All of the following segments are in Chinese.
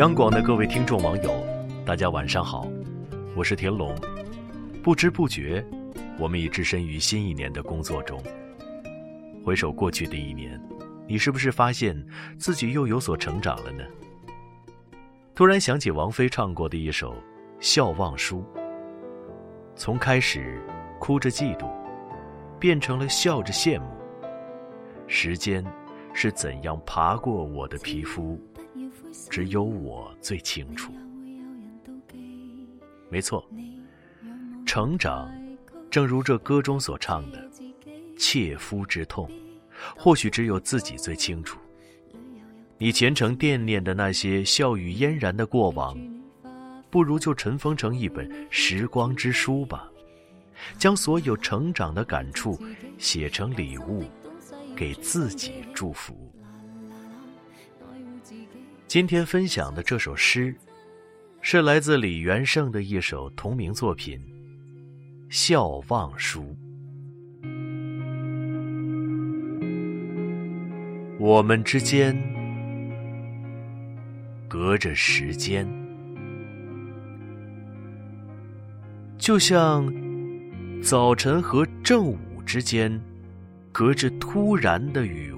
央广的各位听众网友，大家晚上好，我是田龙。不知不觉，我们已置身于新一年的工作中。回首过去的一年，你是不是发现自己又有所成长了呢？突然想起王菲唱过的一首《笑忘书》，从开始哭着嫉妒，变成了笑着羡慕。时间是怎样爬过我的皮肤？只有我最清楚。没错，成长，正如这歌中所唱的，切肤之痛，或许只有自己最清楚。你虔诚惦念的那些笑语嫣然的过往，不如就尘封成一本时光之书吧，将所有成长的感触写成礼物，给自己祝福。今天分享的这首诗，是来自李元胜的一首同名作品《笑忘书》。我们之间隔着时间，就像早晨和正午之间隔着突然的雨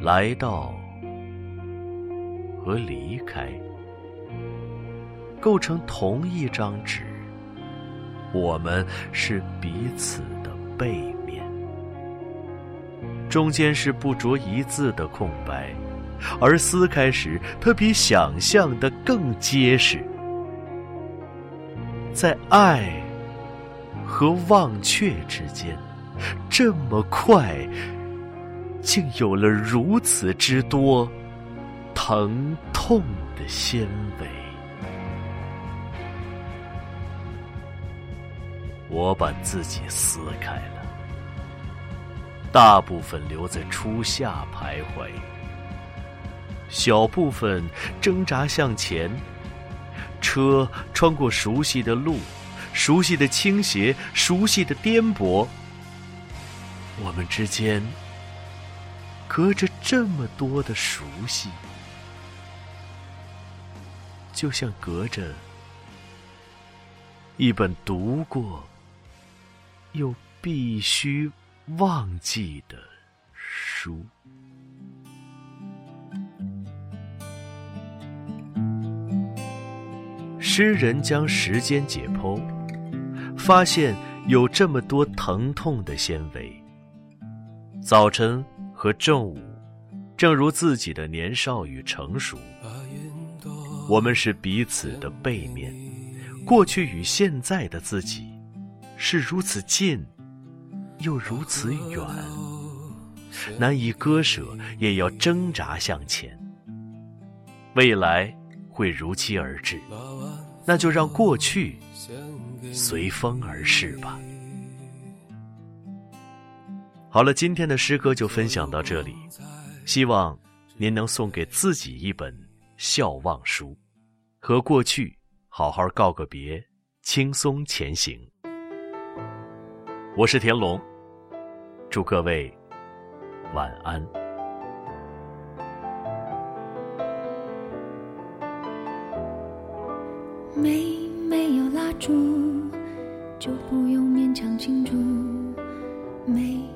来到和离开，构成同一张纸。我们是彼此的背面，中间是不着一字的空白，而撕开时，它比想象的更结实。在爱和忘却之间，这么快。竟有了如此之多疼痛的纤维。我把自己撕开了，大部分留在初夏徘徊，小部分挣扎向前。车穿过熟悉的路，熟悉的倾斜，熟悉的颠簸。我们之间。隔着这么多的熟悉，就像隔着一本读过又必须忘记的书。诗人将时间解剖，发现有这么多疼痛的纤维。早晨。和正午，正如自己的年少与成熟，我们是彼此的背面。过去与现在的自己，是如此近，又如此远，难以割舍，也要挣扎向前。未来会如期而至，那就让过去随风而逝吧。好了，今天的诗歌就分享到这里，希望您能送给自己一本笑忘书，和过去好好告个别，轻松前行。我是田龙，祝各位晚安。没没有蜡烛，就不用勉强庆祝。没。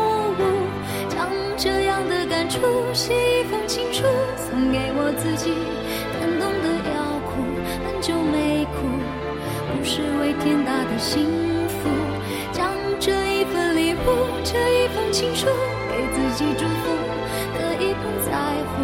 写一封情书，送给我自己。感动得要哭，很久没哭，不是为天大的幸福。将这一份礼物，这一封情书，给自己祝福。可以不在乎，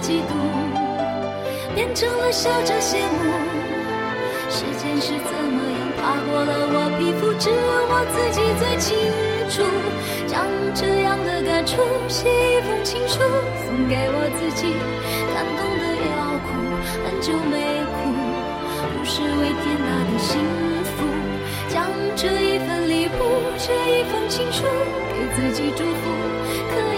嫉妒变成了笑着羡慕，时间是怎么样爬过了我皮肤，只有我自己最清楚。将这样的感触写一封情书，送给我自己。感动的要哭，很久没哭，不是为天大的幸福。将这一份礼物，这一封情书，给自己祝福，可以